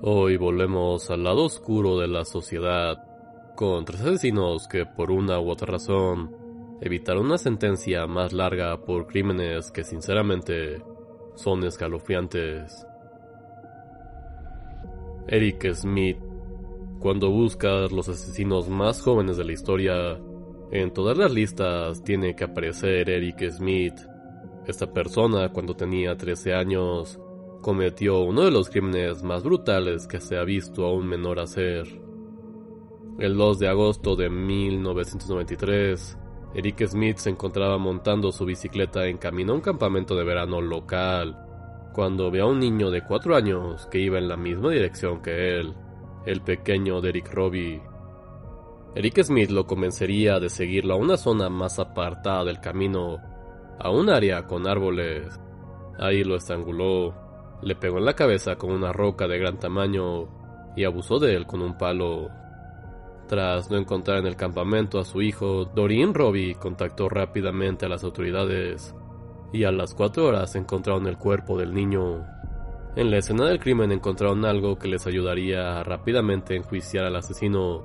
Hoy volvemos al lado oscuro de la sociedad, con tres asesinos que por una u otra razón evitaron una sentencia más larga por crímenes que sinceramente son escalofriantes. Eric Smith, cuando buscas los asesinos más jóvenes de la historia, en todas las listas tiene que aparecer Eric Smith, esta persona, cuando tenía 13 años, cometió uno de los crímenes más brutales que se ha visto a un menor hacer. El 2 de agosto de 1993, Eric Smith se encontraba montando su bicicleta en camino a un campamento de verano local, cuando vio a un niño de 4 años que iba en la misma dirección que él, el pequeño Derek Robbie. Eric Smith lo convencería de seguirlo a una zona más apartada del camino a un área con árboles. Ahí lo estranguló, le pegó en la cabeza con una roca de gran tamaño y abusó de él con un palo. Tras no encontrar en el campamento a su hijo, Doreen Robbie contactó rápidamente a las autoridades y a las cuatro horas encontraron el cuerpo del niño. En la escena del crimen encontraron algo que les ayudaría a rápidamente enjuiciar al asesino,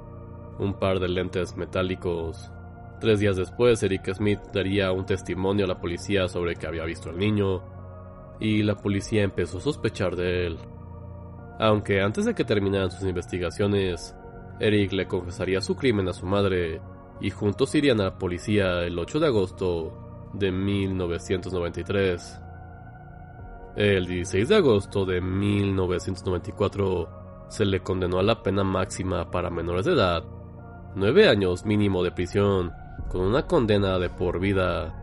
un par de lentes metálicos. Tres días después, Eric Smith daría un testimonio a la policía sobre que había visto al niño, y la policía empezó a sospechar de él. Aunque antes de que terminaran sus investigaciones, Eric le confesaría su crimen a su madre, y juntos irían a la policía el 8 de agosto de 1993. El 16 de agosto de 1994 se le condenó a la pena máxima para menores de edad, nueve años mínimo de prisión con una condena de por vida.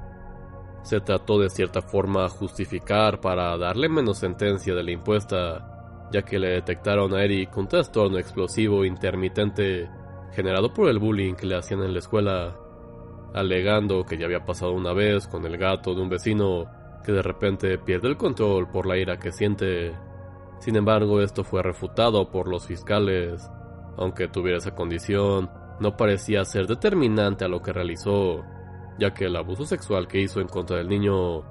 Se trató de cierta forma justificar para darle menos sentencia de la impuesta, ya que le detectaron a Eric un trastorno explosivo intermitente generado por el bullying que le hacían en la escuela, alegando que ya había pasado una vez con el gato de un vecino que de repente pierde el control por la ira que siente. Sin embargo, esto fue refutado por los fiscales. Aunque tuviera esa condición, no parecía ser determinante a lo que realizó, ya que el abuso sexual que hizo en contra del niño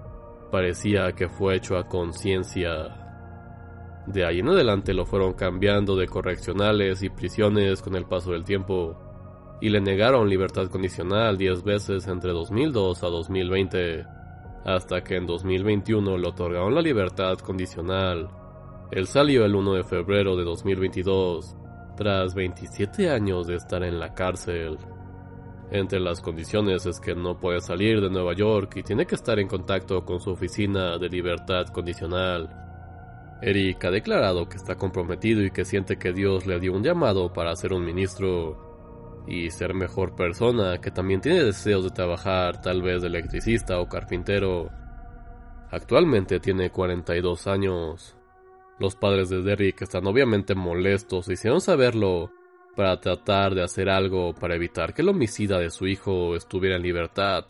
parecía que fue hecho a conciencia. De ahí en adelante lo fueron cambiando de correccionales y prisiones con el paso del tiempo, y le negaron libertad condicional 10 veces entre 2002 a 2020, hasta que en 2021 le otorgaron la libertad condicional. Él salió el 1 de febrero de 2022 tras 27 años de estar en la cárcel. Entre las condiciones es que no puede salir de Nueva York y tiene que estar en contacto con su oficina de libertad condicional. Eric ha declarado que está comprometido y que siente que Dios le dio un llamado para ser un ministro y ser mejor persona, que también tiene deseos de trabajar tal vez de electricista o carpintero. Actualmente tiene 42 años. Los padres de Derrick están obviamente molestos y hicieron saberlo para tratar de hacer algo para evitar que el homicida de su hijo estuviera en libertad,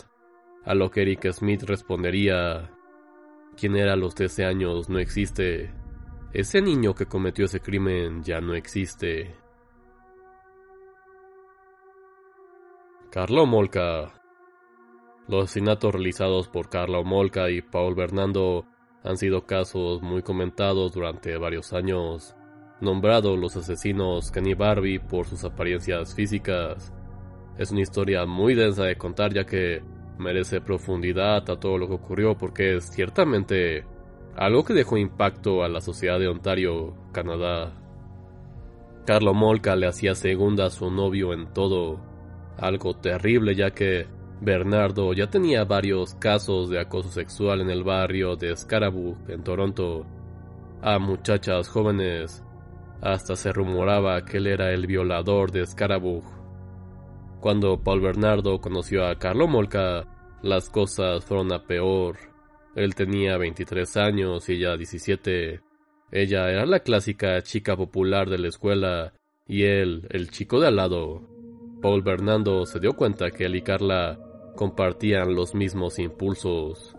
a lo que Eric Smith respondería, quien era a los 13 años no existe, ese niño que cometió ese crimen ya no existe. Carlo Molca Los asesinatos realizados por Carlo Molca y Paul Bernardo han sido casos muy comentados durante varios años, nombrados los asesinos Kenny Barbie por sus apariencias físicas. Es una historia muy densa de contar ya que merece profundidad a todo lo que ocurrió porque es ciertamente algo que dejó impacto a la sociedad de Ontario, Canadá. Carlo Molca le hacía segunda a su novio en todo, algo terrible ya que Bernardo ya tenía varios casos de acoso sexual en el barrio de Scarborough, en Toronto, a muchachas jóvenes. Hasta se rumoraba que él era el violador de Scarborough. Cuando Paul Bernardo conoció a Carlo Molca, las cosas fueron a peor. Él tenía 23 años y ella 17. Ella era la clásica chica popular de la escuela y él, el chico de al lado. Paul Bernardo se dio cuenta que él y Carla compartían los mismos impulsos.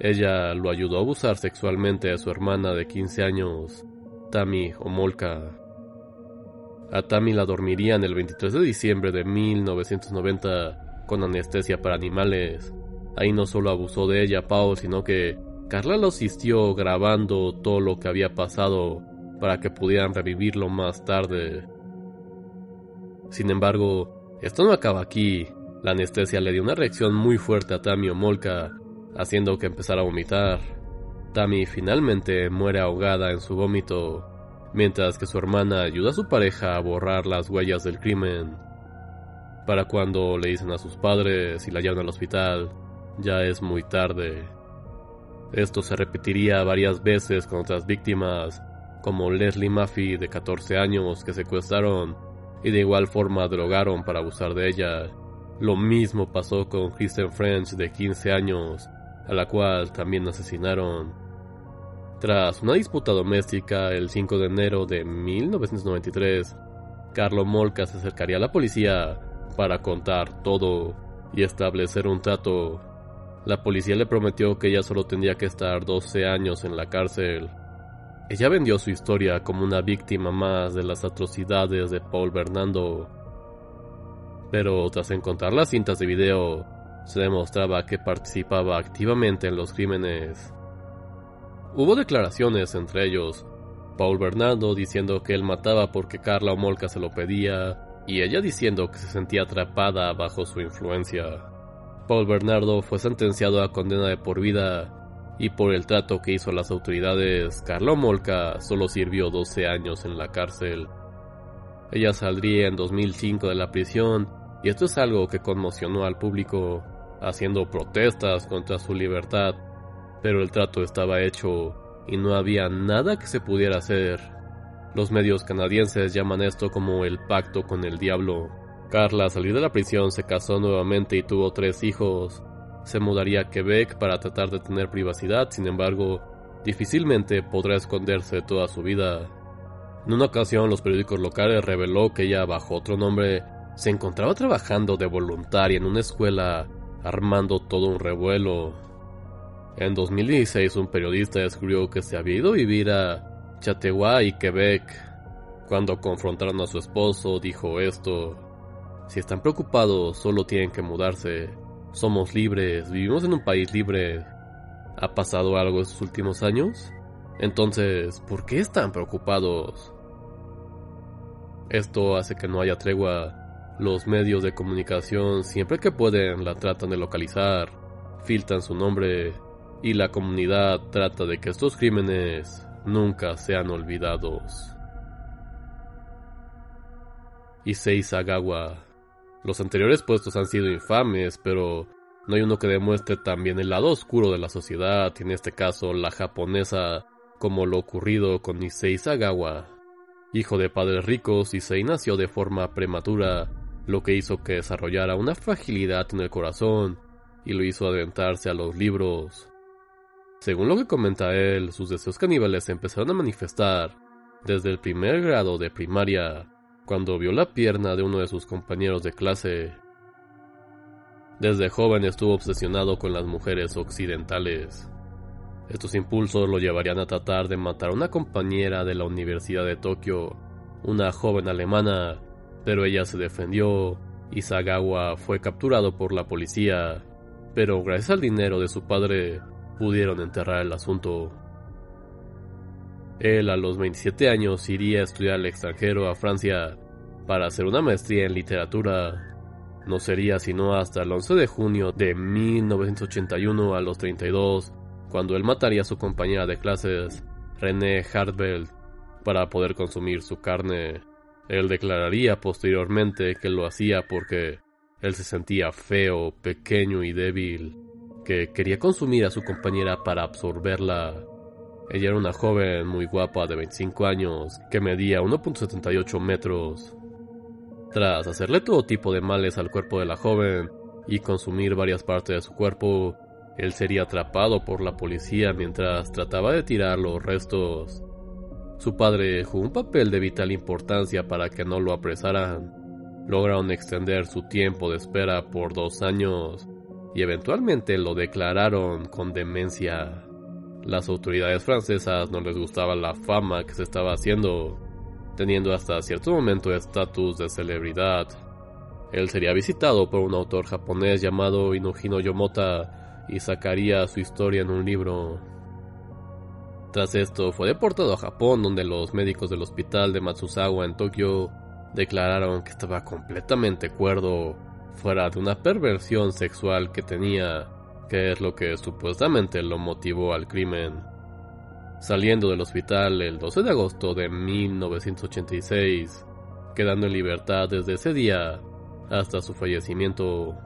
Ella lo ayudó a abusar sexualmente a su hermana de 15 años, Tammy Homolka. A Tammy la dormirían el 23 de diciembre de 1990 con anestesia para animales. Ahí no solo abusó de ella Paul, sino que Carla lo asistió grabando todo lo que había pasado para que pudieran revivirlo más tarde. Sin embargo, esto no acaba aquí. La anestesia le dio una reacción muy fuerte a Tammy Molka, haciendo que empezara a vomitar. Tammy finalmente muere ahogada en su vómito, mientras que su hermana ayuda a su pareja a borrar las huellas del crimen. Para cuando le dicen a sus padres y la llevan al hospital, ya es muy tarde. Esto se repetiría varias veces con otras víctimas, como Leslie Maffey de 14 años que secuestraron y de igual forma drogaron para abusar de ella. Lo mismo pasó con Kristen French de 15 años, a la cual también asesinaron. Tras una disputa doméstica el 5 de enero de 1993, Carlo Molca se acercaría a la policía para contar todo y establecer un trato. La policía le prometió que ella solo tendría que estar 12 años en la cárcel ella vendió su historia como una víctima más de las atrocidades de Paul Bernardo. Pero tras encontrar las cintas de video, se demostraba que participaba activamente en los crímenes. Hubo declaraciones entre ellos, Paul Bernardo diciendo que él mataba porque Carla Omolka se lo pedía, y ella diciendo que se sentía atrapada bajo su influencia. Paul Bernardo fue sentenciado a condena de por vida y por el trato que hizo a las autoridades, Carlo Molca solo sirvió 12 años en la cárcel. Ella saldría en 2005 de la prisión y esto es algo que conmocionó al público, haciendo protestas contra su libertad, pero el trato estaba hecho y no había nada que se pudiera hacer. Los medios canadienses llaman esto como el pacto con el diablo. Carla, al salir de la prisión, se casó nuevamente y tuvo tres hijos, se mudaría a Quebec para tratar de tener privacidad, sin embargo, difícilmente podrá esconderse toda su vida. En una ocasión, los periódicos locales reveló que ella, bajo otro nombre, se encontraba trabajando de voluntaria en una escuela, armando todo un revuelo. En 2016, un periodista descubrió que se había ido a vivir a Chateauguay Quebec. Cuando confrontaron a su esposo, dijo esto: Si están preocupados, solo tienen que mudarse. Somos libres, vivimos en un país libre. ¿Ha pasado algo estos últimos años? Entonces, ¿por qué están preocupados? Esto hace que no haya tregua. Los medios de comunicación siempre que pueden la tratan de localizar, filtran su nombre y la comunidad trata de que estos crímenes nunca sean olvidados. Issei Sagawa los anteriores puestos han sido infames, pero no hay uno que demuestre también el lado oscuro de la sociedad, en este caso la japonesa, como lo ocurrido con Issei Sagawa. Hijo de padres ricos, Issei nació de forma prematura, lo que hizo que desarrollara una fragilidad en el corazón y lo hizo adentrarse a los libros. Según lo que comenta él, sus deseos caníbales empezaron a manifestar desde el primer grado de primaria, cuando vio la pierna de uno de sus compañeros de clase. Desde joven estuvo obsesionado con las mujeres occidentales. Estos impulsos lo llevarían a tratar de matar a una compañera de la Universidad de Tokio, una joven alemana, pero ella se defendió y Sagawa fue capturado por la policía, pero gracias al dinero de su padre pudieron enterrar el asunto. Él a los 27 años iría a estudiar al extranjero a Francia para hacer una maestría en literatura. No sería sino hasta el 11 de junio de 1981 a los 32, cuando él mataría a su compañera de clases, René Hartwell, para poder consumir su carne. Él declararía posteriormente que lo hacía porque él se sentía feo, pequeño y débil, que quería consumir a su compañera para absorberla. Ella era una joven muy guapa de 25 años que medía 1.78 metros. Tras hacerle todo tipo de males al cuerpo de la joven y consumir varias partes de su cuerpo, Él sería atrapado por la policía mientras trataba de tirar los restos. Su padre jugó un papel de vital importancia para que no lo apresaran. Lograron extender su tiempo de espera por dos años y eventualmente lo declararon con demencia. Las autoridades francesas no les gustaba la fama que se estaba haciendo, teniendo hasta cierto momento estatus de celebridad. Él sería visitado por un autor japonés llamado Inujino Yomota y sacaría su historia en un libro. Tras esto fue deportado a Japón donde los médicos del hospital de Matsuzawa en Tokio declararon que estaba completamente cuerdo fuera de una perversión sexual que tenía, que es lo que supuestamente lo motivó al crimen. Saliendo del hospital el 12 de agosto de 1986, quedando en libertad desde ese día hasta su fallecimiento.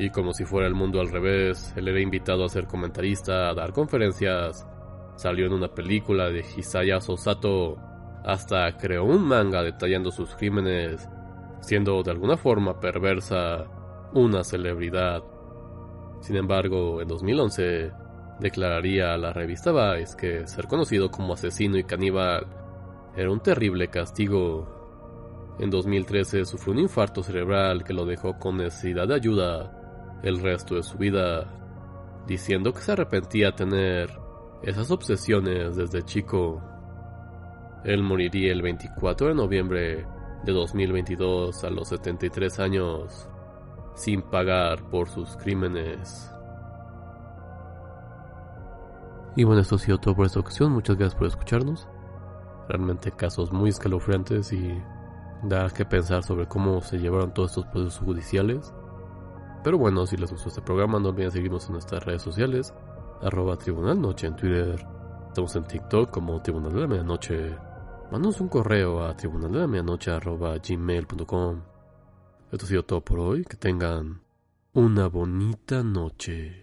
Y como si fuera el mundo al revés, él era invitado a ser comentarista, a dar conferencias, salió en una película de Hisaya Sosato, hasta creó un manga detallando sus crímenes siendo de alguna forma perversa una celebridad. Sin embargo, en 2011 declararía a la revista Vice que ser conocido como asesino y caníbal era un terrible castigo. En 2013 sufrió un infarto cerebral que lo dejó con necesidad de ayuda el resto de su vida, diciendo que se arrepentía de tener esas obsesiones desde chico. Él moriría el 24 de noviembre de 2022 a los 73 años sin pagar por sus crímenes. Y bueno, esto ha sido todo por esta ocasión. Muchas gracias por escucharnos. Realmente casos muy escalofriantes y da que pensar sobre cómo se llevaron todos estos procesos judiciales. Pero bueno, si les gustó este programa, no olviden seguirnos en nuestras redes sociales. Arroba Tribunal Noche en Twitter. Estamos en TikTok como Tribunal de la Medianoche. Mándanos un correo a tribunaldelamedianoche.gmail.com Esto ha sido todo por hoy. Que tengan una bonita noche.